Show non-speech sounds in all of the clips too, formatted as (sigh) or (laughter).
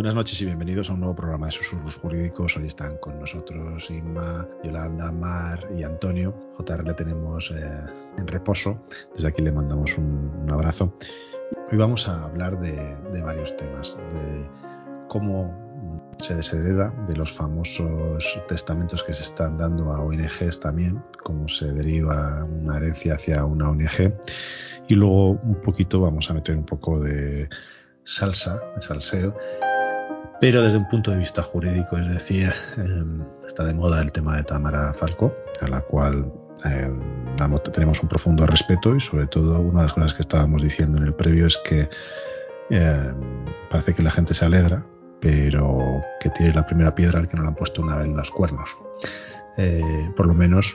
Buenas noches y bienvenidos a un nuevo programa de Susurros Jurídicos. Hoy están con nosotros Inma, Yolanda, Mar y Antonio. JR le tenemos eh, en reposo. Desde aquí le mandamos un, un abrazo. Hoy vamos a hablar de, de varios temas. De cómo se deshereda de los famosos testamentos que se están dando a ONGs también, cómo se deriva una herencia hacia una ONG. Y luego un poquito vamos a meter un poco de salsa, de salseo, pero desde un punto de vista jurídico, es decir, eh, está de moda el tema de Tamara Falco, a la cual eh, damos, tenemos un profundo respeto y sobre todo una de las cosas que estábamos diciendo en el previo es que eh, parece que la gente se alegra, pero que tiene la primera piedra al que no le han puesto una vez los cuernos. por lo menos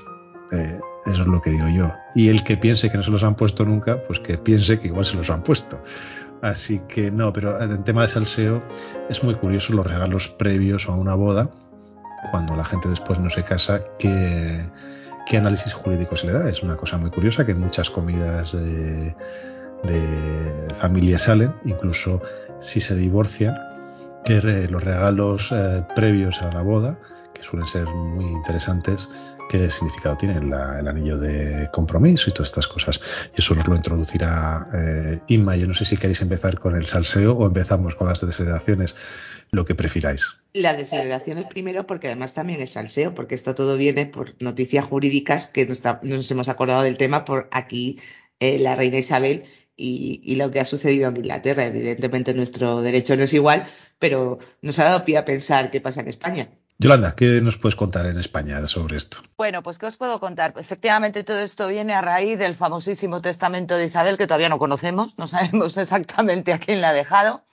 eso es lo que digo yo. Y el que piense que no se los han puesto nunca, pues que piense que igual se los han puesto. Así que no, pero en tema de salseo es muy curioso los regalos previos a una boda, cuando la gente después no se casa, qué, qué análisis jurídico se le da. Es una cosa muy curiosa que en muchas comidas de, de familia salen, incluso si se divorcian, que los regalos eh, previos a la boda, que suelen ser muy interesantes, qué significado tiene el anillo de compromiso y todas estas cosas. Y eso nos lo introducirá eh, Inma. Yo no sé si queréis empezar con el salseo o empezamos con las desaceleraciones, lo que prefiráis. La desaceleración es primero porque además también es salseo, porque esto todo viene por noticias jurídicas que nos, hemos acordado del tema por aquí eh, la reina Isabel y, lo que ha sucedido en Inglaterra. Evidentemente nuestro derecho no es igual, pero nos ha dado pie a pensar qué pasa en España. Yolanda, ¿qué nos puedes contar en España sobre esto? Bueno, pues ¿qué os puedo contar? Efectivamente, todo esto viene a raíz del famosísimo testamento de Isabel, que todavía no conocemos, no (laughs) sabemos exactamente a quién la ha dejado,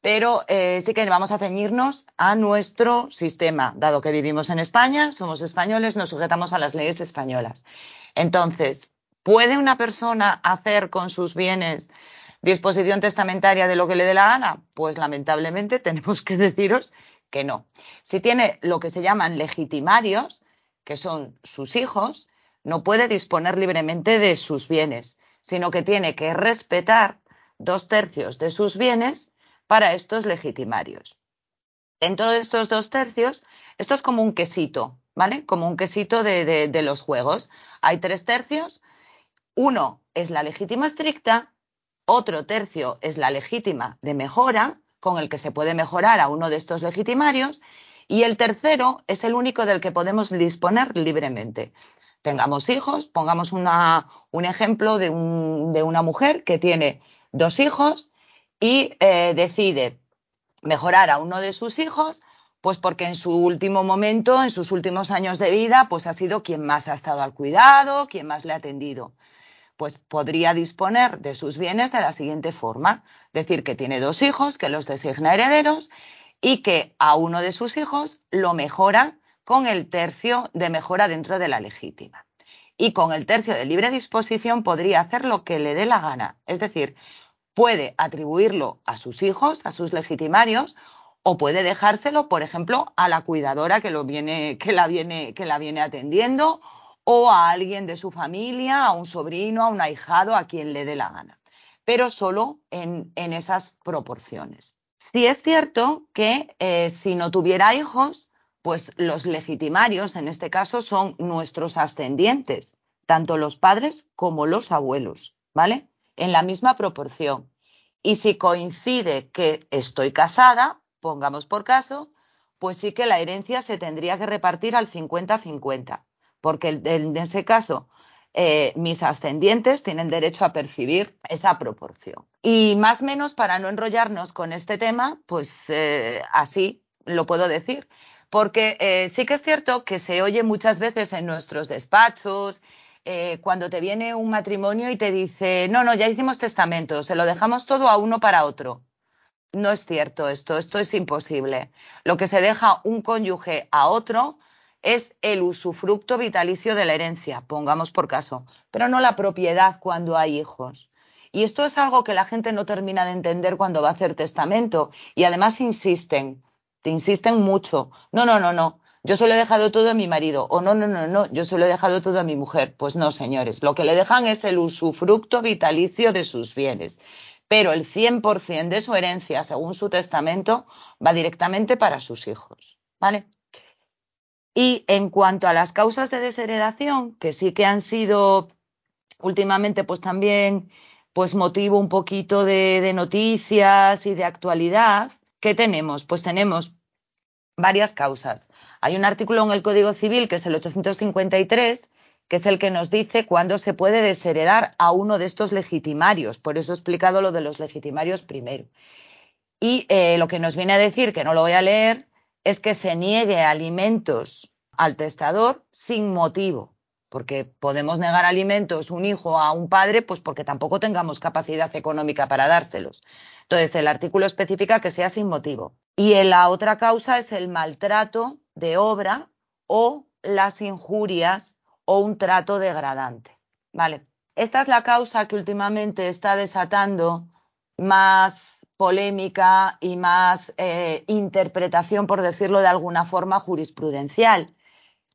pero eh, sí que vamos a ceñirnos a nuestro sistema, dado que vivimos en España, somos españoles, nos sujetamos a las leyes españolas. Entonces, ¿puede una persona hacer con sus bienes disposición testamentaria de lo que le dé la gana? Pues lamentablemente (laughs) tenemos que deciros que no. Si tiene lo que se llaman legitimarios, que son sus hijos, no puede disponer libremente de sus bienes, sino que tiene que respetar dos tercios de sus bienes para estos legitimarios. Dentro de estos dos tercios, esto es como un quesito, ¿vale? Como un quesito de, los juegos. Hay tres tercios. Uno es la legítima estricta, otro tercio es la legítima de mejora con el que se puede mejorar a uno de estos legitimarios y el tercero es el único del que podemos disponer libremente. Tengamos hijos, pongamos un ejemplo de, una mujer que tiene dos hijos y eh, decide mejorar a uno de sus hijos, pues porque en su último momento, en sus últimos años de vida, pues ha sido quien más ha estado al cuidado, quien más le ha atendido pues podría disponer de sus bienes de la siguiente forma. Decir que tiene dos hijos, que los designa herederos y que a uno de sus hijos lo mejora con el tercio de mejora dentro de la legítima. Y con el tercio de libre disposición podría hacer lo que le dé la gana. Es decir, puede atribuirlo a sus hijos, a sus legitimarios, o puede dejárselo, por ejemplo, a la cuidadora que, lo viene, que, la, viene, que la viene atendiendo o a alguien de su familia, a un sobrino, a un ahijado, a quien le dé la gana, pero solo en, esas proporciones. Sí es cierto que eh, si no tuviera hijos, pues los legitimarios, en este caso, son nuestros ascendientes, tanto los padres como los abuelos, ¿vale? En la misma proporción. Y si coincide que estoy casada, pongamos por caso, pues sí que la herencia se tendría que repartir al 50-50 porque en ese caso eh, mis ascendientes tienen derecho a percibir esa proporción. Y más o menos, para no enrollarnos con este tema, pues eh, así lo puedo decir, porque eh, sí que es cierto que se oye muchas veces en nuestros despachos, cuando te viene un matrimonio y te dice, no, no, ya hicimos testamento, se lo dejamos todo a uno para otro. No es cierto esto, esto es imposible. Lo que se deja un cónyuge a otro es el usufructo vitalicio de la herencia, pongamos por caso, pero no la propiedad cuando hay hijos. Y esto es algo que la gente no termina de entender cuando va a hacer testamento. Y además insisten, te insisten mucho. No, no, no, no. Yo se lo he dejado todo a mi marido. O no, no, no, no. Yo se lo he dejado todo a mi mujer. Pues no, señores. Lo que le dejan es el usufructo vitalicio de sus bienes pero el 100% de su herencia, según su testamento, va directamente para sus hijos, ¿vale? Y en cuanto a las causas de desheredación, que sí que han sido últimamente, pues también, pues motivo un poquito de, noticias y de actualidad, ¿qué tenemos? Pues tenemos varias causas. Hay un artículo en el Código Civil, que es el 853, que es el que nos dice cuándo se puede desheredar a uno de estos legitimarios. Por eso he explicado lo de los legitimarios primero. Y eh, lo que nos viene a decir, que no lo voy a leer, es que se niegue alimentos al testador sin motivo, porque podemos negar alimentos un hijo a un padre, pues porque tampoco tengamos capacidad económica para dárselos. Entonces, el artículo especifica que sea sin motivo. Y la otra causa es el maltrato de obra o las injurias o un trato degradante. Vale. Esta es la causa que últimamente está desatando más polémica y más eh, interpretación, por decirlo de alguna forma, jurisprudencial.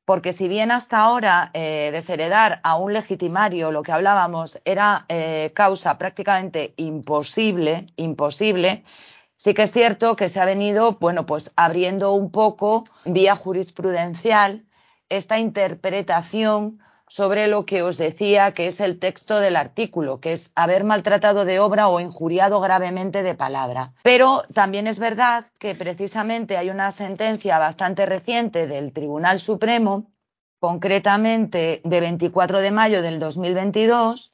Porque si bien hasta ahora eh, desheredar a un legitimario, lo que hablábamos, era eh, causa prácticamente imposible, imposible, sí que es cierto que se ha venido, bueno, pues abriendo un poco vía jurisprudencial esta interpretación sobre lo que os decía que es el texto del artículo, que es haber maltratado de obra o injuriado gravemente de palabra. Pero también es verdad que precisamente hay una sentencia bastante reciente del Tribunal Supremo, concretamente de 24 de mayo del 2022,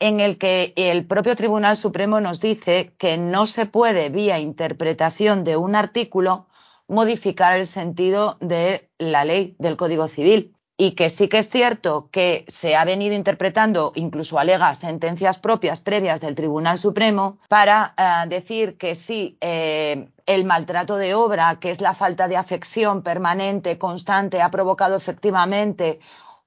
en el que el propio Tribunal Supremo nos dice que no se puede, vía interpretación de un artículo, modificar el sentido de la ley del Código Civil y que sí que es cierto que se ha venido interpretando, incluso alega sentencias propias previas del Tribunal Supremo, para uh, decir que sí, eh, el maltrato de obra, que es la falta de afección permanente, constante, ha provocado efectivamente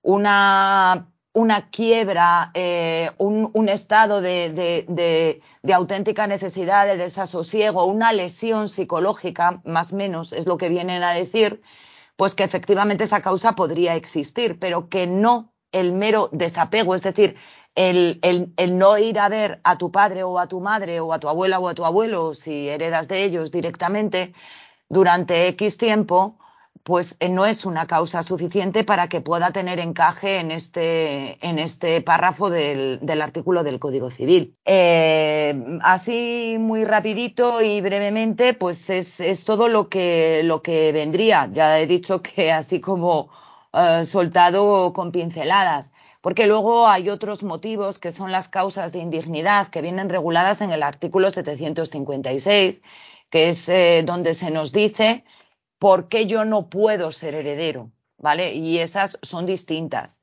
una una quiebra, eh, un, estado de, de, auténtica necesidad de desasosiego, una lesión psicológica, más o menos, es lo que vienen a decir, pues que efectivamente esa causa podría existir, pero que no el mero desapego, es decir, el, el, el, no ir a ver a tu padre o a tu madre o a tu abuela o a tu abuelo, si heredas de ellos directamente, durante X tiempo, pues eh, no es una causa suficiente para que pueda tener encaje en este, en este párrafo del, artículo del Código Civil. Eh, así muy rapidito y brevemente, pues es, es, todo lo que, lo que vendría. Ya he dicho que así como eh, soltado con pinceladas. Porque luego hay otros motivos que son las causas de indignidad que vienen reguladas en el artículo 756, que es donde se nos dice por qué yo no puedo ser heredero, ¿vale? Y esas son distintas.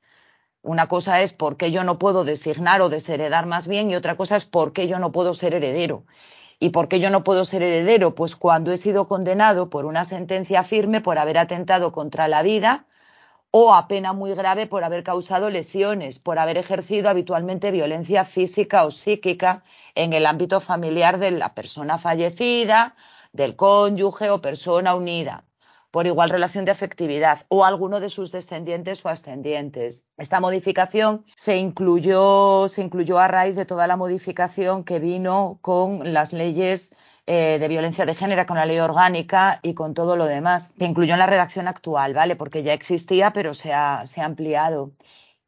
Una cosa es por qué yo no puedo designar o desheredar más bien y otra cosa es por qué yo no puedo ser heredero. ¿Y por qué yo no puedo ser heredero? Pues cuando he sido condenado por una sentencia firme por haber atentado contra la vida o a pena muy grave por haber causado lesiones, por haber ejercido habitualmente violencia física o psíquica en el ámbito familiar de la persona fallecida, del cónyuge o persona unida por igual relación de afectividad o alguno de sus descendientes o ascendientes. Esta modificación se incluyó, se incluyó a raíz de toda la modificación que vino con las leyes eh, de violencia de género, con la ley orgánica y con todo lo demás. Se incluyó en la redacción actual, ¿vale? Porque ya existía, pero se ha, se ha ampliado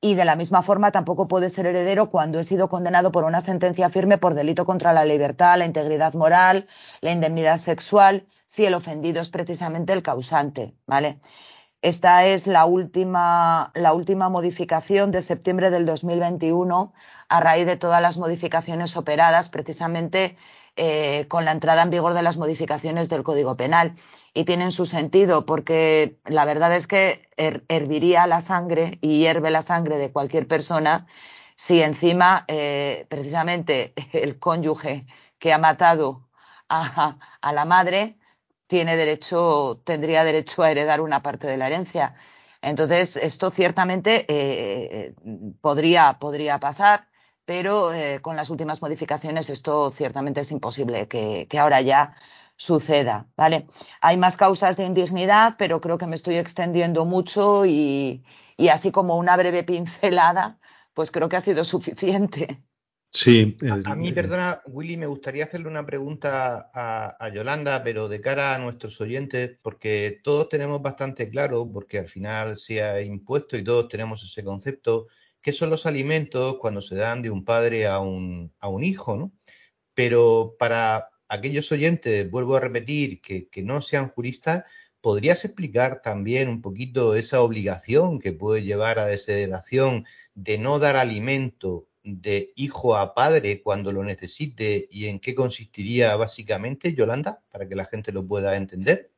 y de la misma forma tampoco puede ser heredero cuando he sido condenado por una sentencia firme por delito contra la libertad, la integridad moral, la indemnidad sexual, si el ofendido es precisamente el causante, ¿vale? Esta es la última, la última modificación de septiembre del 2021 a raíz de todas las modificaciones operadas precisamente eh, con la entrada en vigor de las modificaciones del Código Penal. Y tienen su sentido porque la verdad es que her herviría la sangre y hierve la sangre de cualquier persona si encima eh, precisamente (laughs) el cónyuge que ha matado a, la madre, tiene derecho, tendría derecho a heredar una parte de la herencia. Entonces, esto ciertamente eh, podría, podría pasar, pero eh, con las últimas modificaciones esto ciertamente es imposible que, ahora ya suceda, ¿vale? Hay más causas de indignidad, pero creo que me estoy extendiendo mucho y así como una breve pincelada, pues creo que ha sido suficiente. Sí. a, mí, perdona, Willy, me gustaría hacerle una pregunta a, Yolanda, pero de cara a nuestros oyentes, porque todos tenemos bastante claro, porque al final se ha impuesto y todos tenemos ese concepto, qué son los alimentos cuando se dan de un padre a un, a un hijo, ¿no? Pero para aquellos oyentes, vuelvo a repetir, que, que no sean juristas, ¿podrías explicar también un poquito esa obligación que puede llevar a desheredación de no dar alimento de hijo a padre cuando lo necesite y en qué consistiría básicamente, Yolanda, para que la gente lo pueda entender?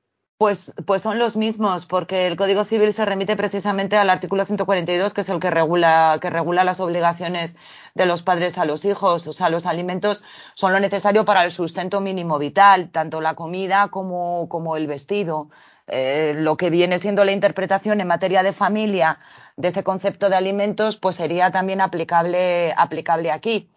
Pues, pues son los mismos, porque el Código Civil se remite precisamente al artículo 142, que es el que regula, que regula las obligaciones de los padres a los hijos. O sea, los alimentos son lo necesario para el sustento mínimo vital, tanto la comida como, como el vestido. Eh, lo que viene siendo la interpretación en materia de familia de ese concepto de alimentos, pues sería también aplicable, aplicable aquí.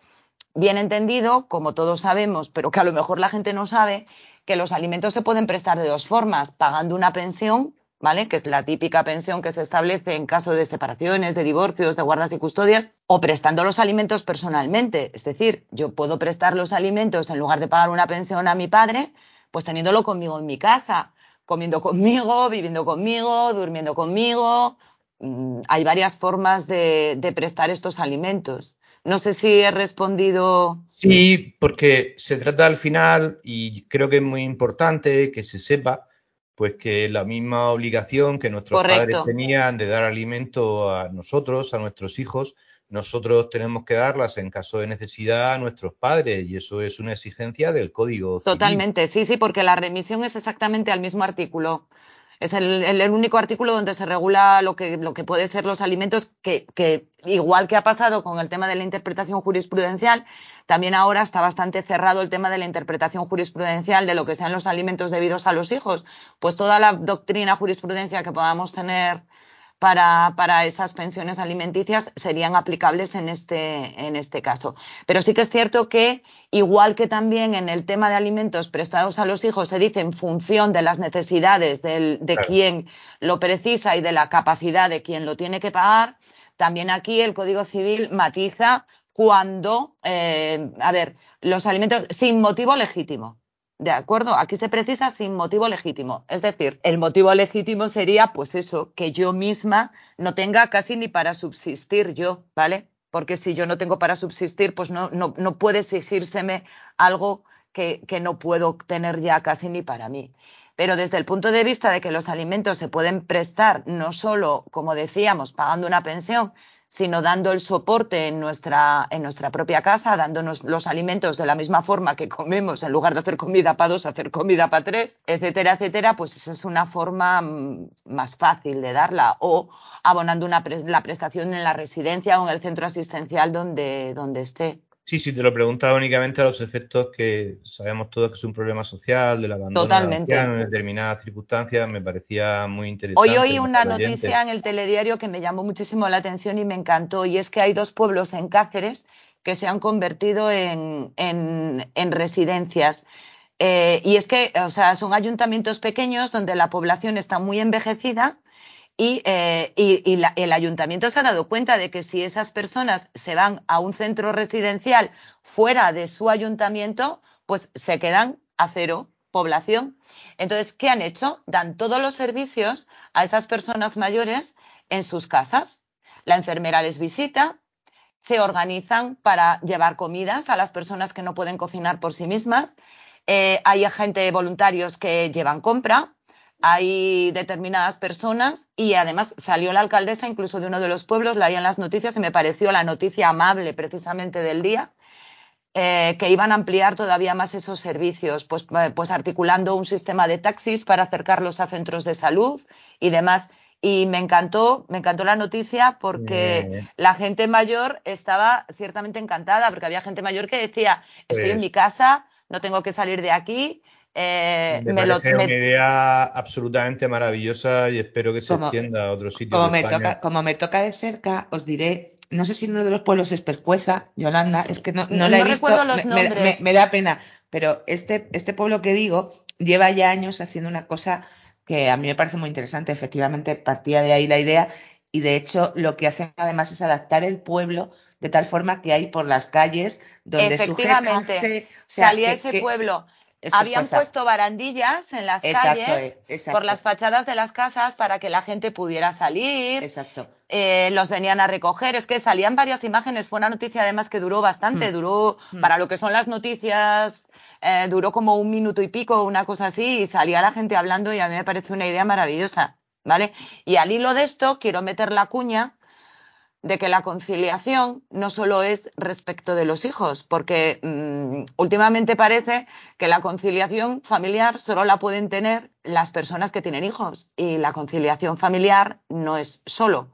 Bien entendido, como todos sabemos, pero que a lo mejor la gente no sabe, que los alimentos se pueden prestar de dos formas, pagando una pensión, ¿vale? Que es la típica pensión que se establece en caso de separaciones, de divorcios, de guardas y custodias, o prestando los alimentos personalmente. Es decir, yo puedo prestar los alimentos en lugar de pagar una pensión a mi padre, pues teniéndolo conmigo en mi casa, comiendo conmigo, viviendo conmigo, durmiendo conmigo, Mm, hay varias formas de, prestar estos alimentos. No sé si he respondido. Sí, porque se trata al final, y creo que es muy importante que se sepa, pues que la misma obligación que nuestros padres tenían de dar alimento a nosotros, a nuestros hijos, nosotros tenemos que darlas en caso de necesidad a nuestros padres y eso es una exigencia del Código. Totalmente, sí, sí, porque la remisión es exactamente al mismo artículo. Es el, único artículo donde se regula lo que, lo que puede ser los alimentos, que, que, igual que ha pasado con el tema de la interpretación jurisprudencial, también ahora está bastante cerrado el tema de la interpretación jurisprudencial de lo que sean los alimentos debidos a los hijos. Pues toda la doctrina jurisprudencia que podamos tener para, para, esas pensiones alimenticias serían aplicables en este, en este caso. Pero sí que es cierto que, igual que también en el tema de alimentos prestados a los hijos se dice en función de las necesidades del, de quien lo precisa y de la capacidad de quien lo tiene que pagar, también aquí el Código Civil matiza cuando, eh, a ver, los alimentos sin motivo legítimo. ¿De acuerdo? Aquí se precisa sin motivo legítimo. Es decir, el motivo legítimo sería, pues eso, que yo misma no tenga casi ni para subsistir yo, ¿vale? Porque si yo no tengo para subsistir, pues no, no, no puede exigírseme algo que, que no puedo tener ya casi ni para mí. Pero desde el punto de vista de que los alimentos se pueden prestar no solo, como decíamos, pagando una pensión, sino dando el soporte en nuestra, en nuestra propia casa, dándonos los alimentos de la misma forma que comemos, en lugar de hacer comida para dos, hacer comida para tres, etcétera, etcétera, pues esa es una forma mm, más fácil de darla. O abonando una la prestación en la residencia o en el centro asistencial donde, donde esté. Sí, sí, te lo preguntaba únicamente a los efectos que sabemos todos que es un problema social, del abandono Totalmente. en determinadas circunstancias, me parecía muy interesante. Hoy oí una noticia en el telediario que me llamó muchísimo la atención y me encantó, y es que hay dos pueblos en Cáceres que se han convertido en, en, residencias. Eh, y es que, o sea, son ayuntamientos pequeños donde la población está muy envejecida y, eh, el ayuntamiento se ha dado cuenta de que si esas personas se van a un centro residencial fuera de su ayuntamiento, pues se quedan a cero población. Entonces, ¿qué han hecho? Dan todos los servicios a esas personas mayores en sus casas. La enfermera les visita, se organizan para llevar comidas a las personas que no pueden cocinar por sí mismas. Eh, hay gente voluntarios que llevan compra, hay determinadas personas y además salió la alcaldesa incluso de uno de los pueblos, la en las noticias y me pareció la noticia amable precisamente del día, eh, que iban a ampliar todavía más esos servicios, pues, eh, pues articulando un sistema de taxis para acercarlos a centros de salud y demás. Y me encantó, me encantó la noticia porque la gente mayor estaba ciertamente encantada, porque había gente mayor que decía, estoy en mi casa, no tengo que salir de aquí. Eh, me, parece una idea absolutamente maravillosa y espero que se extienda a otros sitios. Como, me Toca, como me toca de cerca, os diré, no sé si uno de los pueblos es Percueza, Yolanda, es que no, no, la he visto, los nombres. Me, da pena, pero este, este pueblo que digo lleva ya años haciendo una cosa que a mí me parece muy interesante. Efectivamente, partía de ahí la idea y de hecho lo que hacen además es adaptar el pueblo de tal forma que hay por las calles donde Efectivamente, salía ese pueblo. Habían puesto barandillas en las calles eh, por las fachadas de las casas para que la gente pudiera salir. Exacto. Eh, los venían a recoger. Es que salían varias imágenes. Fue una noticia además que duró bastante. Hmm. Duró, hmm. para lo que son las noticias, eh, duró como un minuto y pico, una cosa así, y salía la gente hablando y a mí me parece una idea maravillosa. ¿Vale? Y al hilo de esto quiero meter la cuña de que la conciliación no solo es respecto de los hijos, porque mm, últimamente parece que la conciliación familiar solo la pueden tener las personas que tienen hijos y la conciliación familiar no es solo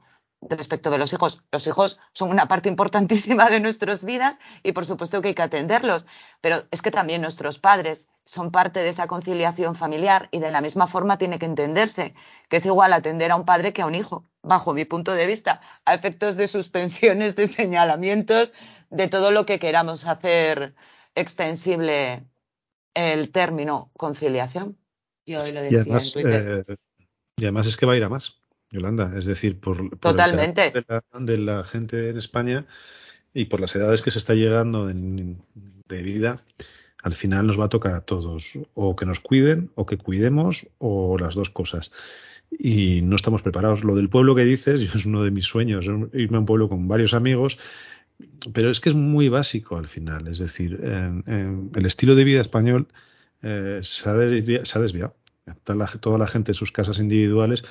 respecto de los hijos. Los hijos son una parte importantísima de nuestras vidas y por supuesto que hay que atenderlos, pero es que también nuestros padres son parte de esa conciliación familiar y de la misma forma tiene que entenderse que es igual atender a un padre que a un hijo, bajo mi punto de vista, a efectos de suspensiones, de señalamientos, de todo lo que queramos hacer extensible el término conciliación. Yo hoy lo decía además, en Twitter. Eh, y además es que va a ir a más. Yolanda, es decir, por, Totalmente. de, la, gente en España y por las edades que se está llegando de vida, al final nos va a tocar a todos, o que nos cuiden, o que cuidemos, o las dos cosas. Y no estamos preparados. Lo del pueblo que dices, (laughs) es uno de mis sueños, irme a un pueblo con varios amigos, pero es que es muy básico al final. Es decir, el estilo de vida español eh, se, ha desviado. toda la gente en sus casas individuales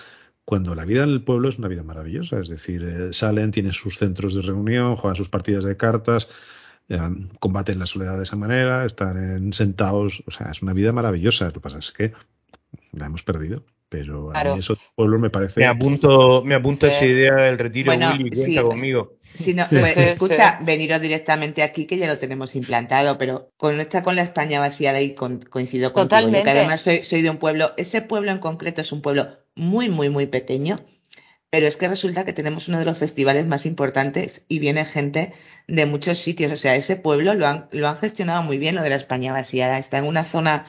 cuando la vida en el pueblo es una vida maravillosa, es decir, eh, salen, tienen sus centros de reunión, juegan sus partidas de cartas, eh, combaten la soledad de esa manera, están sentados, o sea, es una vida maravillosa. Lo que pasa es que la hemos perdido. Pero a mí eso pueblo me parece. Me apunto, me apunto esa idea del retiro, Willy, cuenta conmigo. Si no, pues, escucha, veniros directamente aquí que ya lo tenemos implantado, pero conecta con la España vaciada y coincido contigo. Totalmente. que además soy, soy de un pueblo, ese pueblo en concreto es un pueblo muy, muy, muy pequeño, pero es que resulta que tenemos uno de los festivales más importantes y viene gente de muchos sitios. O sea, ese pueblo lo han, lo han gestionado muy bien, lo de la España vaciada. Está en una zona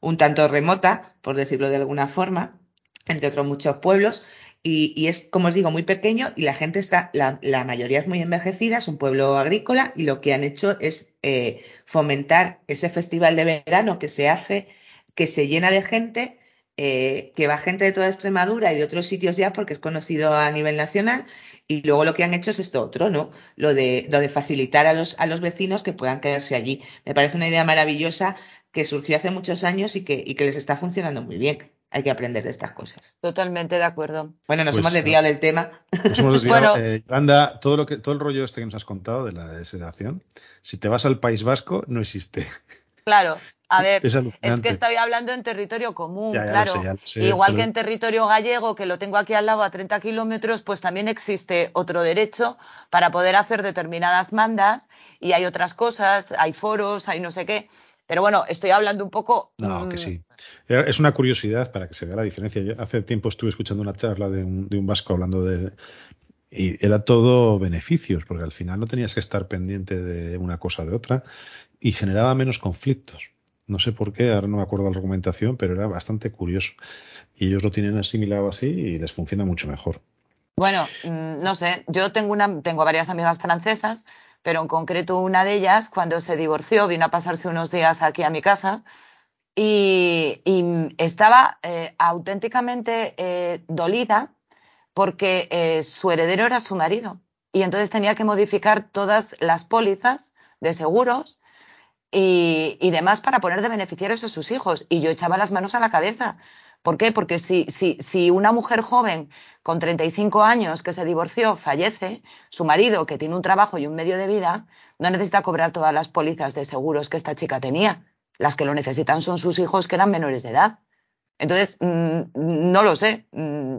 un tanto remota, por decirlo de alguna forma, entre otros muchos pueblos. Y, es, como os digo, muy pequeño y la gente está, la, mayoría es muy envejecida, es un pueblo agrícola y lo que han hecho es eh, fomentar ese festival de verano que se hace, que se llena de gente eh, que va gente de toda Extremadura y de otros sitios ya porque es conocido a nivel nacional y luego lo que han hecho es esto otro, ¿no? Lo de, lo de facilitar a los, a los vecinos que puedan quedarse allí. Me parece una idea maravillosa que surgió hace muchos años y que, y que les está funcionando muy bien. Hay que aprender de estas cosas. Totalmente de acuerdo. Bueno, nos pues, hemos desviado del tema. Nos hemos desviado. (laughs) bueno, eh, todo, lo que, todo el rollo este que nos has contado de la desedación, si te vas al País Vasco, no existe. Claro, a ver, es, que estoy hablando en territorio común, claro. Igual que en territorio gallego, que lo tengo aquí al lado a 30 kilómetros, pues también existe otro derecho para poder hacer determinadas mandas y hay otras cosas, hay foros, hay no sé qué. Pero bueno, estoy hablando un poco. No, que mm, sí. Es una curiosidad para que se vea la diferencia. hace tiempo estuve escuchando una charla de un, de un vasco hablando de, y era todo beneficios, porque al final no tenías que estar pendiente de una cosa o de otra y generaba menos conflictos. No sé por qué, ahora no me acuerdo la argumentación, pero era bastante curioso. Y ellos lo tienen asimilado así y les funciona mucho mejor. Bueno, mm, no sé, yo tengo, una, tengo varias amigas francesas, pero en concreto una de ellas, cuando se divorció, vino a pasarse unos días aquí a mi casa y, estaba eh, auténticamente eh, dolida porque eh, su heredero era su marido y entonces tenía que modificar todas las pólizas de seguros y, demás para poner de beneficiarios a sus hijos. Y yo echaba las manos a la cabeza. ¿Por qué? Porque si, si, si una mujer joven con 35 años que se divorció fallece, su marido, que tiene un trabajo y un medio de vida, no necesita cobrar todas las pólizas de seguros que esta chica tenía. Las que lo necesitan son sus hijos que eran menores de edad. Entonces, mm, no lo sé. Mm,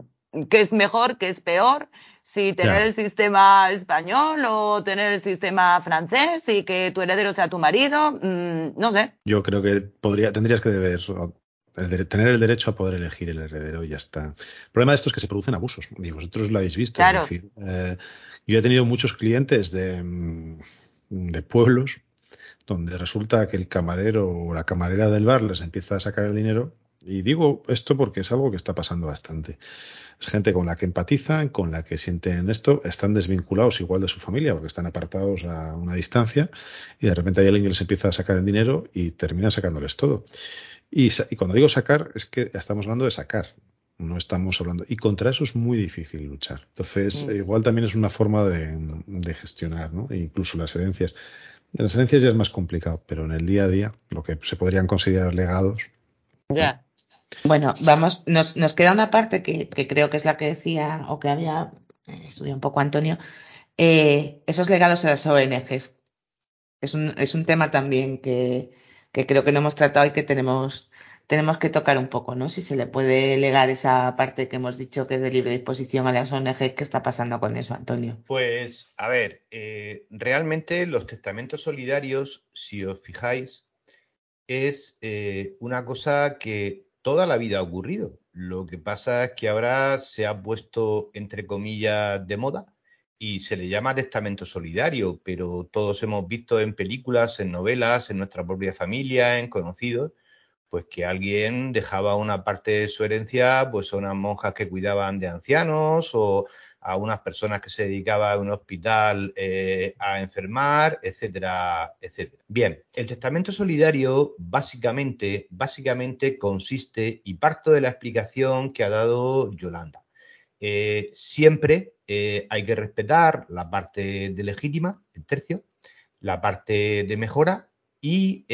¿Qué es mejor? ¿Qué es peor? Si tener el sistema español o tener el sistema francés y que tu heredero sea tu marido, mm, no sé. Yo creo que podría, tendrías que deber tener el derecho a poder elegir el heredero y ya está. El problema de esto es que se producen abusos. Y vosotros lo habéis visto. Claro. Eh, yo he tenido muchos clientes de, mm, de pueblos donde resulta que el camarero o la camarera del bar les empieza a sacar el dinero. Y digo esto porque es algo que está pasando bastante. Es gente con la que empatizan, con la que sienten esto, están desvinculados igual de su familia porque están apartados a una distancia y de repente hay alguien que les empieza a sacar el dinero y termina sacándoles todo. Y, cuando digo sacar, es que estamos hablando de sacar, no estamos hablando. Y contra eso es muy difícil luchar. Entonces, igual también es una forma de, gestionar, ¿no? E incluso las herencias. En las herencias ya es más complicado, pero en el día a día, lo que se podrían considerar legados. Ya. Bueno, vamos, nos, nos queda una parte que, creo que es la que decía o que había eh, estudiado un poco Antonio, eh, esos legados a las ONGs. Es un, es un tema también que, que creo que no hemos tratado y que tenemos, tenemos que tocar un poco, ¿no? Si se le puede legar esa parte que hemos dicho que es de libre disposición a las ONG, ¿qué está pasando con eso, Antonio? Pues, a ver, eh, realmente los testamentos solidarios, si os fijáis, es una cosa que toda la vida ha ocurrido. Lo que pasa es que ahora se ha puesto, entre comillas, de moda y se le llama testamento solidario, pero todos hemos visto en películas, en novelas, en nuestra propia familia, en conocidos, pues que alguien dejaba una parte de su herencia pues a unas monjas que cuidaban de ancianos o a unas personas que se dedicaban a un hospital eh, a enfermar, etcétera, etcétera. Bien, el testamento solidario básicamente, básicamente consiste, y parto de la explicación que ha dado Yolanda, eh, siempre eh, hay que respetar la parte de legítima, el tercio, la parte de mejora y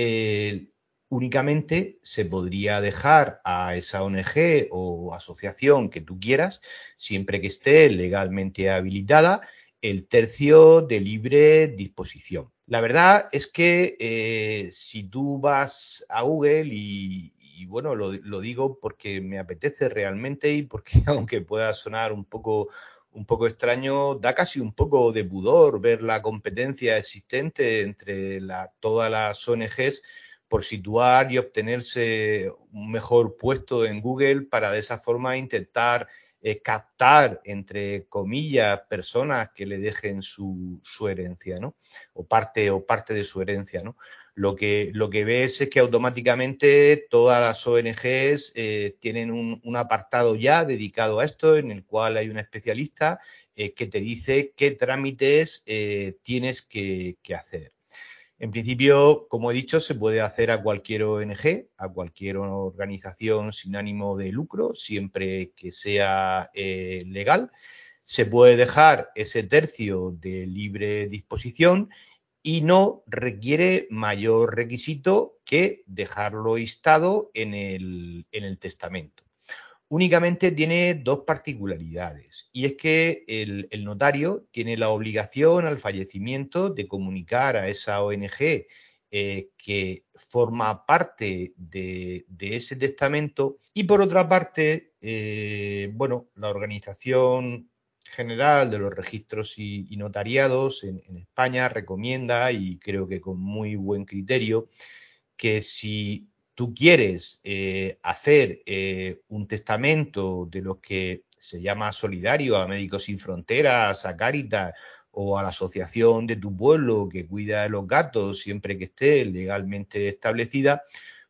únicamente se podría dejar a esa ONG o asociación que tú quieras, siempre que esté legalmente habilitada, el tercio de libre disposición. La verdad es que eh, si tú vas a Google y, bueno, lo, digo porque me apetece realmente y porque (laughs) aunque pueda sonar un poco, un poco extraño, da casi un poco de pudor ver la competencia existente entre la, todas las ONGs por situar y obtenerse un mejor puesto en Google para de esa forma intentar eh, captar, entre comillas, personas que le dejen su, herencia, ¿no? O parte, o parte de su herencia, ¿no? Lo que, lo que ves es que automáticamente todas las ONGs eh, tienen un, apartado ya dedicado a esto, en el cual hay un especialista eh, que te dice qué trámites tienes que hacer. En principio, como he dicho, se puede hacer a cualquier ONG, a cualquier organización sin ánimo de lucro, siempre que sea eh, legal. Se puede dejar ese tercio de libre disposición y no requiere mayor requisito que dejarlo instado en el testamento únicamente tiene dos particularidades. Y es que el, notario tiene la obligación al fallecimiento de comunicar a esa ONG eh, que forma parte de, ese testamento. Y por otra parte, eh, bueno, la Organización General de los Registros y, Notariados en, en España recomienda, y creo que con muy buen criterio, que si tú quieres eh, hacer eh, un testamento de lo que se llama solidario a Médicos Sin Fronteras, a Caritas o a la asociación de tu pueblo que cuida de los gatos siempre que esté legalmente establecida,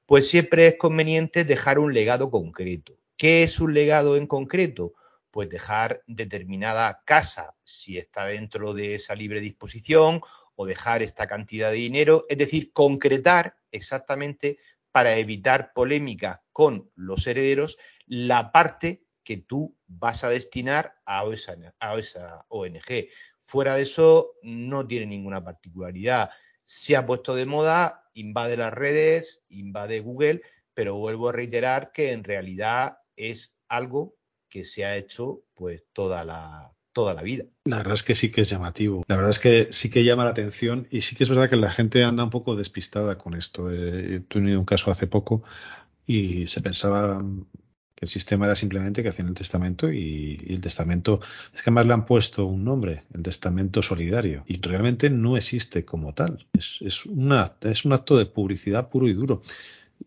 pues siempre es conveniente dejar un legado concreto. ¿Qué es un legado en concreto? Pues dejar determinada casa si está dentro de esa libre disposición o dejar esta cantidad de dinero, es decir, concretar exactamente para evitar polémica con los herederos la parte que tú vas a destinar a esa, a esa ONG. Fuera de eso, no tiene ninguna particularidad. Se ha puesto de moda, invade las redes, invade Google, pero vuelvo a reiterar que en realidad es algo que se ha hecho pues toda la, toda la vida. La verdad es que sí que es llamativo. La verdad es que sí que llama la atención y sí que es verdad que la gente anda un poco despistada con esto. He tenido un caso hace poco y se pensaba el sistema era simplemente que hacían el testamento y, el testamento, es que además le han puesto un nombre, el testamento solidario, y realmente no existe como tal. Es, una, es un acto de publicidad puro y duro.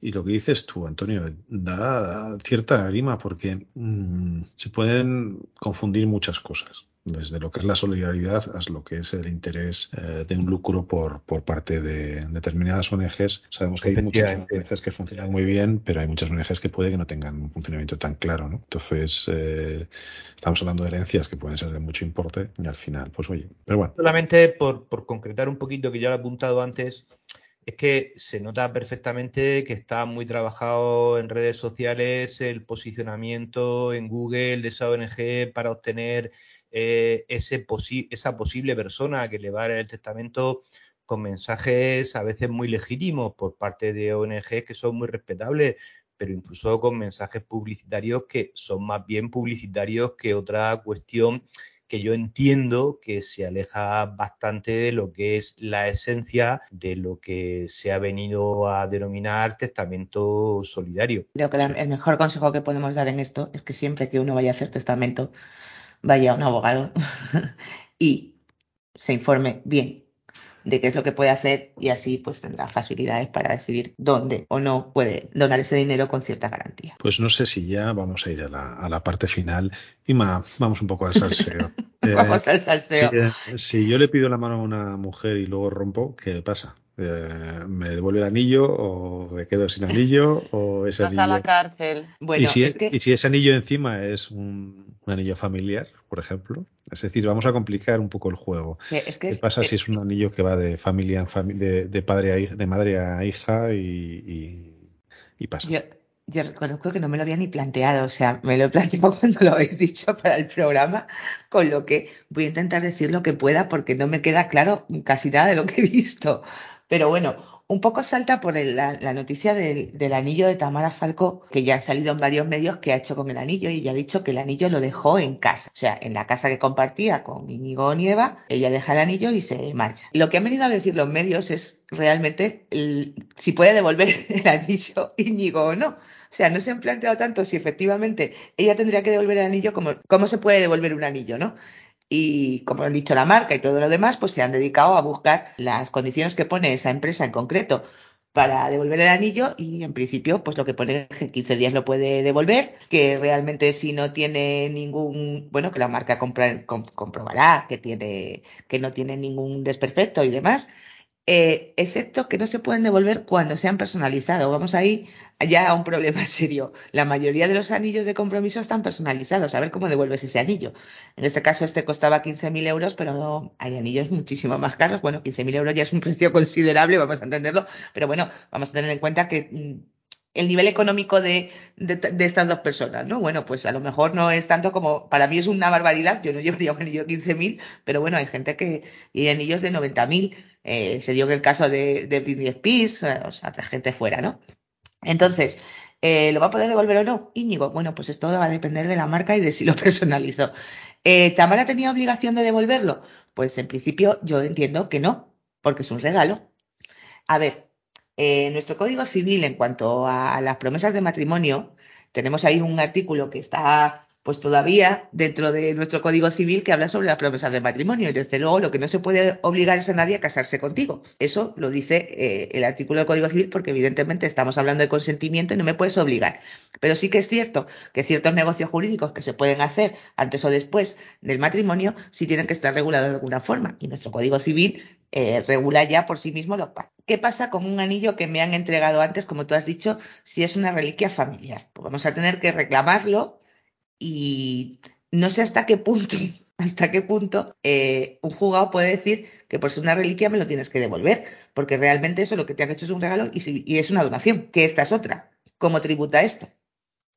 Y lo que dices tú, Antonio, da cierta grima porque mm, se pueden confundir muchas cosas desde lo que es la solidaridad hasta lo que es el interés eh, de un lucro por, por parte de determinadas ONGs. Sabemos que hay muchas ONGs que funcionan muy bien, pero hay muchas ONGs que puede que no tengan un funcionamiento tan claro. ¿no? Entonces, eh, estamos hablando de herencias que pueden ser de mucho importe y al final, pues oye, pero bueno. Solamente por, por concretar un poquito, que ya lo he apuntado antes, es que se nota perfectamente que está muy trabajado en redes sociales el posicionamiento en Google de esa ONG para obtener eh, esa posible persona que le va a dar el testamento con mensajes a veces muy legítimos por parte de ONG que son muy respetables, pero incluso con mensajes publicitarios que son más bien publicitarios que otra cuestión que yo entiendo que se aleja bastante de lo que es la esencia de lo que se ha venido a denominar testamento solidario. Creo que el mejor consejo que podemos dar en esto es que siempre que uno vaya a hacer testamento, vaya a un abogado (laughs) y se informe bien de qué es lo que puede hacer y así pues tendrá facilidades para decidir dónde o no puede donar ese dinero con cierta garantía. Pues no sé si ya vamos a ir a la, a la parte final y vamos un poco al salseo. (laughs) vamos al salseo. Eh, si, yo le pido la mano a una mujer y luego rompo, ¿qué pasa? Eh, ¿Me devuelve el anillo o me quedo sin anillo o (laughs) ese anillo? a la cárcel. Bueno, ¿Y, si es, y si ese anillo encima es un, anillo familiar, por ejemplo. Es decir, vamos a complicar un poco el juego. ¿Qué pasa si es un anillo que va de familia en de, padre a hija, de madre a hija y, pasa? Yo, reconozco que no me lo había ni planteado, o sea, me lo he planteado (laughs) cuando lo habéis dicho para el programa, con lo que voy a intentar decir lo que pueda porque no me queda claro casi nada de lo que he visto. Pero bueno, un poco salta por la, noticia del, anillo de Tamara Falco, que ya ha salido en varios medios, que ha hecho con el anillo y ya ha dicho que el anillo lo dejó en casa. O sea, en la casa que compartía con Íñigo Nieva, ella deja el anillo y se marcha. Lo que han venido a decir los medios es realmente si puede devolver (laughs) el anillo Íñigo o no. O sea, no se han planteado tanto si efectivamente ella tendría que devolver el anillo como cómo se puede devolver un anillo, ¿no? Y como han dicho la marca y todo lo demás, pues se han dedicado a buscar las condiciones que pone esa empresa en concreto para devolver el anillo y en principio pues lo que pone es que en 15 días lo puede devolver, que realmente si no tiene ningún, bueno, que la marca comprobará que tiene que no tiene ningún desperfecto y demás, eh, excepto que no se pueden devolver cuando se han personalizado. Vamos ahí ya a un problema (laughs) serio. La mayoría de los anillos de compromiso están personalizados. A ver cómo devuelves ese anillo. En este caso, este costaba 15.000 euros, pero hay anillos muchísimo más caros. Bueno, 15.000 euros ya es un precio (laughs) considerable, vamos a entenderlo. Pero bueno, vamos a tener en cuenta que mm, el nivel económico de, de, estas dos personas, ¿no? Bueno, pues a lo mejor no es tanto como, para mí es una barbaridad, yo no llevaría un anillo de 15.000, pero bueno, hay gente que, y anillos de 90.000, eh, se dio en el caso de, de Britney Spears, eh, o sea, gente fuera, ¿no? Entonces, eh, ¿lo va a poder devolver o no? Íñigo, bueno, pues esto va a depender de la marca y de si lo (laughs) personalizó. ¿Tamara tenía obligación de devolverlo? Pues en principio yo entiendo que no, porque es un regalo. A ver, en nuestro Código Civil, en cuanto a las promesas de matrimonio, tenemos ahí un artículo que está pues todavía dentro de nuestro Código Civil que habla sobre las promesas de matrimonio. Y desde luego lo que no se puede obligar es a nadie a casarse contigo. Eso lo dice eh, el artículo del Código Civil porque evidentemente estamos hablando de consentimiento y no me puedes obligar. Pero sí que es cierto que ciertos negocios jurídicos que se pueden hacer antes o después del matrimonio sí tienen que estar regulados de alguna forma. Y nuestro Código Civil eh, regula ya por sí mismo los pactos. ¿Qué pasa con un anillo que me han entregado antes, como tú has dicho, si es una reliquia familiar? Pues vamos a tener que reclamarlo y no sé hasta qué punto, (laughs) hasta qué punto eh, un juzgado puede decir que por ser una reliquia me lo tienes que devolver, porque realmente eso lo que te han hecho es un regalo y, es una donación, que esta es otra. ¿Cómo tributa esto?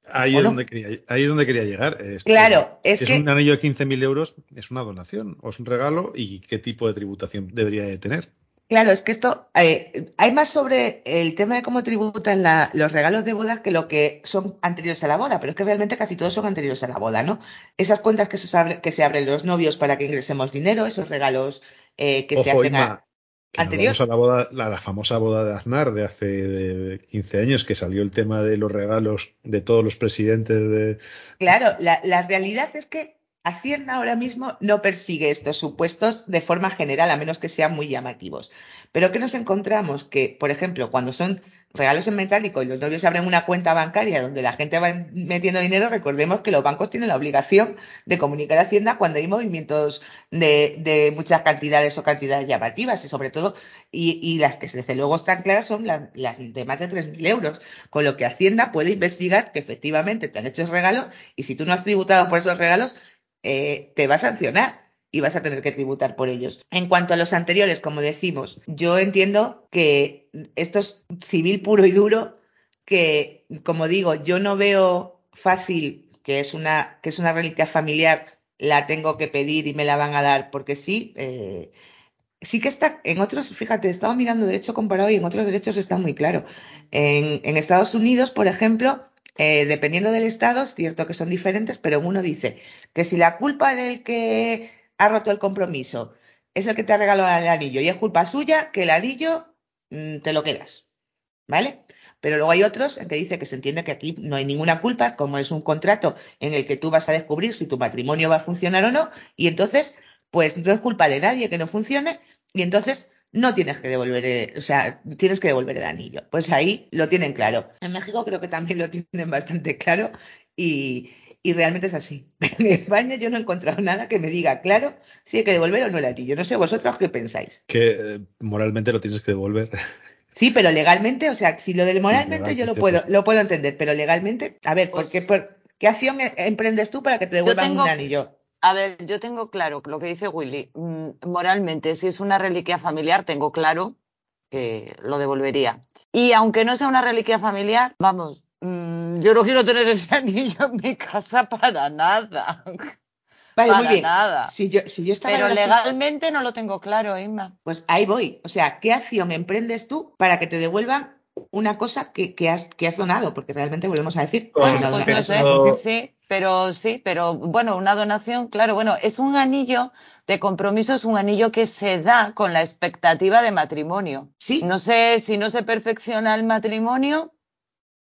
Ahí es, donde quería, ahí es donde quería llegar. claro, es, es un anillo de 15.000 euros, es una donación o es un regalo y qué tipo de tributación debería de tener. Claro, es que esto, eh, hay más sobre el tema de cómo tributan los regalos de boda que lo que son anteriores a la boda, pero es que realmente casi todos son anteriores a la boda, ¿no? Esas cuentas que se, que se abren los novios para que ingresemos dinero, esos regalos eh, que se hacen a... anterior. La, boda, la, famosa boda de Aznar de hace 15 años que salió el tema de los regalos de todos los presidentes de... Claro, la, la realidad es que Hacienda ahora mismo no persigue estos supuestos de forma general, a menos que sean muy llamativos. Pero ¿qué nos encontramos? Que, por ejemplo, cuando son regalos en metálico y los novios abren una cuenta bancaria donde la gente va metiendo dinero, recordemos que los bancos tienen la obligación de comunicar a Hacienda cuando hay movimientos de, muchas cantidades o cantidades llamativas y sobre todo, y, las que desde luego están claras son las, de más de 3.000 euros, con lo que Hacienda puede investigar que efectivamente te han hecho regalos y si tú no has tributado por esos regalos, eh, te va a sancionar y vas a tener que tributar por ellos. En cuanto a los anteriores, como decimos, yo entiendo que esto es civil puro y duro, que, como digo, yo no veo fácil que es una, que es una reliquia familiar, la tengo que pedir y me la van a dar porque sí. Eh, sí que está, en otros, fíjate, he estado mirando derecho comparado y en otros derechos está muy claro. En Estados Unidos, por ejemplo, eh, dependiendo del estado, es cierto que son diferentes, pero uno dice que si la culpa del que ha roto el compromiso es el que te ha regalado el anillo y es culpa suya, que el anillo mm, te lo quedas. ¿Vale? Pero luego hay otros en que dice que se entiende que aquí no hay ninguna culpa, como es un contrato en el que tú vas a descubrir si tu matrimonio va a funcionar o no, y entonces, pues no es culpa de nadie que no funcione, y entonces no tienes que devolver, el, o sea, tienes que devolver el anillo. Pues ahí lo tienen claro. En México creo que también lo tienen bastante claro y, realmente es así. Pero (laughs) en España yo no he encontrado nada que me diga claro si hay que devolver o no el anillo. No sé vosotros qué pensáis. Que eh, moralmente lo tienes que devolver. (laughs) Sí, pero legalmente, o sea, si lo del moralmente yo lo puedo, lo puedo entender, pero legalmente, a ver, ¿por, qué, pues qué, acción e, emprendes tú para que te devuelvan un anillo? A ver, yo tengo claro lo que dice Willy. Mm, moralmente, si es una reliquia familiar, tengo claro que lo devolvería. Y aunque no sea una reliquia familiar, vamos, mm, yo no quiero tener (laughs) ese anillo en mi casa para nada. (laughs) Vale, muy bien. Nada. Si yo, Pero legalmente no lo tengo claro, Inma. Pues ahí voy. O sea, ¿qué acción emprendes tú para que te devuelvan una cosa que, has, que has donado? Porque realmente volvemos a decir. pues no sé, sí. Pero sí, pero bueno, una donación, claro, bueno, es un anillo de compromiso, es un anillo que se da con la expectativa de matrimonio. Sí. No sé si no se perfecciona el matrimonio.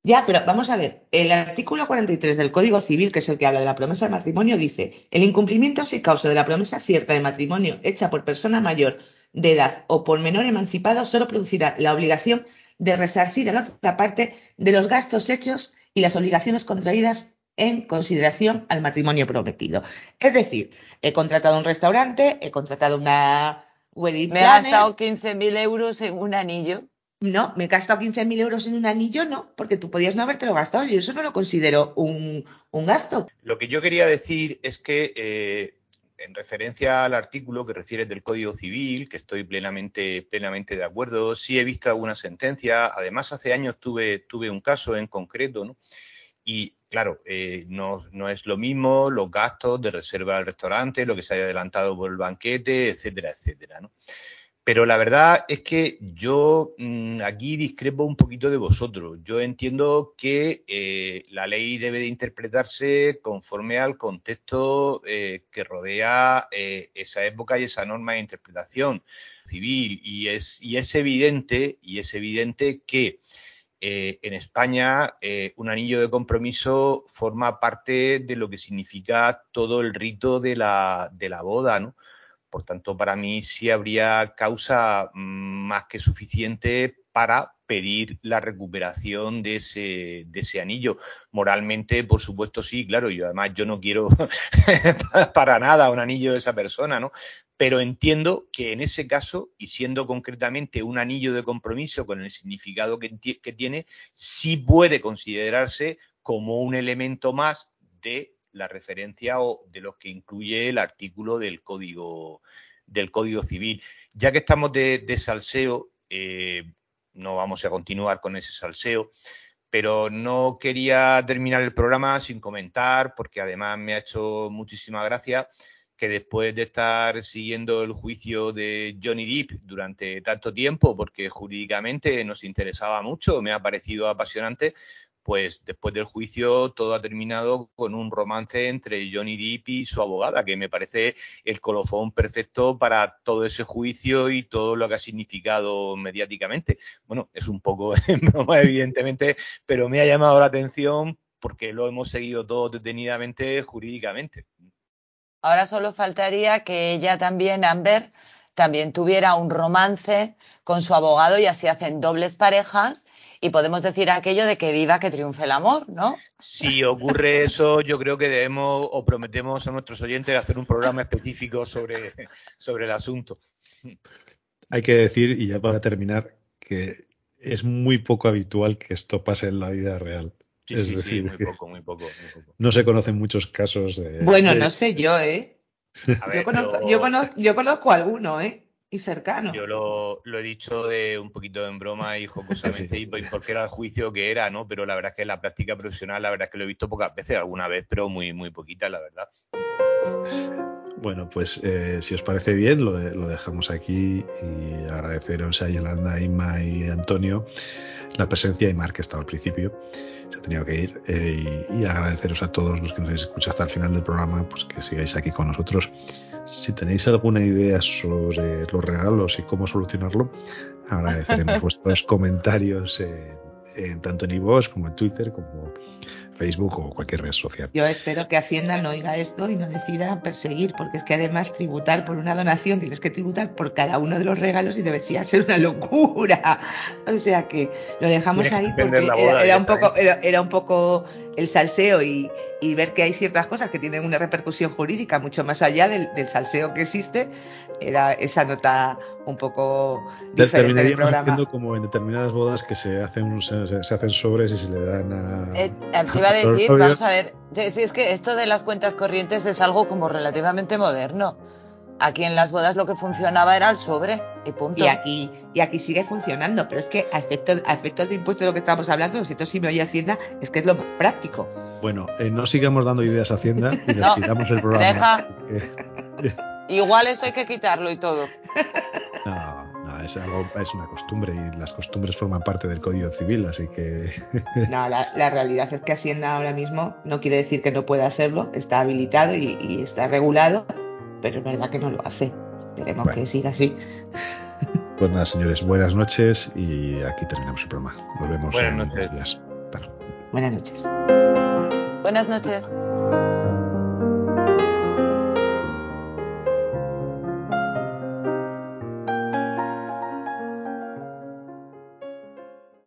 Ya, pero vamos a ver, el artículo 43 del Código Civil, que es el que habla de la promesa de matrimonio, dice, el incumplimiento sin causa de la promesa cierta de matrimonio hecha por persona mayor de edad o por menor emancipado solo producirá la obligación de resarcir a la otra parte de los gastos hechos y las obligaciones contraídas en consideración al matrimonio prometido. Es decir, he contratado un restaurante, he contratado una wedding Me he gastado 15.000 euros en un anillo. No, me he gastado 15.000 euros en un anillo, no, porque tú podías no habértelo gastado. Yo eso no lo considero un, gasto. Lo que yo quería decir es que, eh, en referencia al artículo que refieres del Código Civil, que estoy plenamente, plenamente de acuerdo, sí he visto alguna sentencia. Además, hace años tuve, tuve un caso en concreto, ¿no? Y claro, eh, no, es lo mismo los gastos de reserva del restaurante, lo que se haya adelantado por el banquete, etcétera, etcétera. ¿no? Pero la verdad es que yo mm, aquí discrepo un poquito de vosotros. Yo entiendo que eh, la ley debe de interpretarse conforme al contexto eh, que rodea esa época y esa norma de interpretación civil. Y es, y es evidente, y es evidente que eh, en España eh, un anillo de compromiso forma parte de lo que significa todo el rito de la, de la boda, ¿no? Por tanto, para mí sí habría causa mm, más que suficiente para pedir la recuperación de ese, de ese anillo. Moralmente, por supuesto, sí, claro, yo además yo no quiero (laughs) para nada un anillo de esa persona, ¿no? Pero entiendo que en ese caso, y siendo concretamente un anillo de compromiso con el significado que, tiene, sí puede considerarse como un elemento más de la referencia o de lo que incluye el artículo del Código, del código Civil. Ya que estamos de, salseo, eh, no vamos a continuar con ese salseo, pero no quería terminar el programa sin comentar, porque además me ha hecho muchísima gracia que después de estar siguiendo el juicio de Johnny Depp durante tanto tiempo, porque jurídicamente nos interesaba mucho, me ha parecido apasionante, pues después del juicio todo ha terminado con un romance entre Johnny Depp y su abogada, que me parece el colofón perfecto para todo ese juicio y todo lo que ha significado mediáticamente. Bueno, es un poco (laughs) en evidentemente, pero me ha llamado la atención porque lo hemos seguido todo detenidamente jurídicamente. Ahora solo faltaría que ella también, Amber, también tuviera un romance con su abogado y así hacen dobles parejas y podemos decir aquello de que viva que triunfe el amor, ¿no? Si ocurre eso, yo creo que debemos o prometemos a nuestros oyentes hacer un programa específico sobre, sobre el asunto. Hay que decir, y ya para terminar, que es muy poco habitual que esto pase en la vida real. Es decir, muy, poco, muy, poco, no se conocen muchos casos de. Bueno, no sé yo, ¿eh? yo, conozco, yo, conozco, yo conozco alguno, ¿eh? y cercano. Yo lo, he dicho de un poquito en broma y jocosamente, (laughs) y porque era el juicio que era, ¿no? Pero la verdad es que la práctica profesional, la verdad es que lo he visto pocas veces, alguna vez, pero muy, muy poquita, la verdad. Bueno, pues eh, si os parece bien, lo, lo, dejamos aquí y agradeceros a Yolanda, Inma y Antonio la presencia y Mar, que estaba al principio, se ha tenido que ir, eh, y, y, agradeceros a todos los que nos habéis escuchado hasta el final del programa, pues que sigáis aquí con nosotros. Si tenéis alguna idea sobre los regalos y cómo solucionarlo, agradeceremos (laughs) vuestros comentarios en, tanto en iVoox como en Twitter, como Facebook o cualquier red social. Yo espero que Hacienda no oiga esto y no decida perseguir, porque es que además tributar por una donación tienes que tributar por cada uno de los regalos y debería ser una locura. O sea que lo dejamos ahí porque era, un poco, era un poco el salseo y, ver que hay ciertas cosas que tienen una repercusión jurídica mucho más allá del, salseo que existe, era esa nota un poco diferente del programa. como en determinadas bodas que se hacen, se, hacen sobres y se le dan a... Eh, te iba a decir, vamos a ver, si es que esto de las cuentas corrientes es algo como relativamente moderno. Aquí en las bodas lo que funcionaba era el sobre y punto. Y aquí, y aquí sigue funcionando, pero es que a efectos, de impuestos de lo que estamos hablando, si esto sí me oye Hacienda, es que es lo más práctico. Bueno, eh, no sigamos dando ideas a Hacienda y (laughs) despidamos el programa. Deja. (laughs) Igual esto hay que quitarlo y todo. (laughs) No, no, es, algo, es una costumbre y las costumbres forman parte del Código Civil, así que... No, la, realidad es que Hacienda ahora mismo no quiere decir que no pueda hacerlo, está habilitado y está regulado pero es verdad que no lo hace. Esperemos que siga así. Pues nada, señores, buenas noches y aquí terminamos el programa. Nos vemos en unos días. Buenas noches. Buenas noches.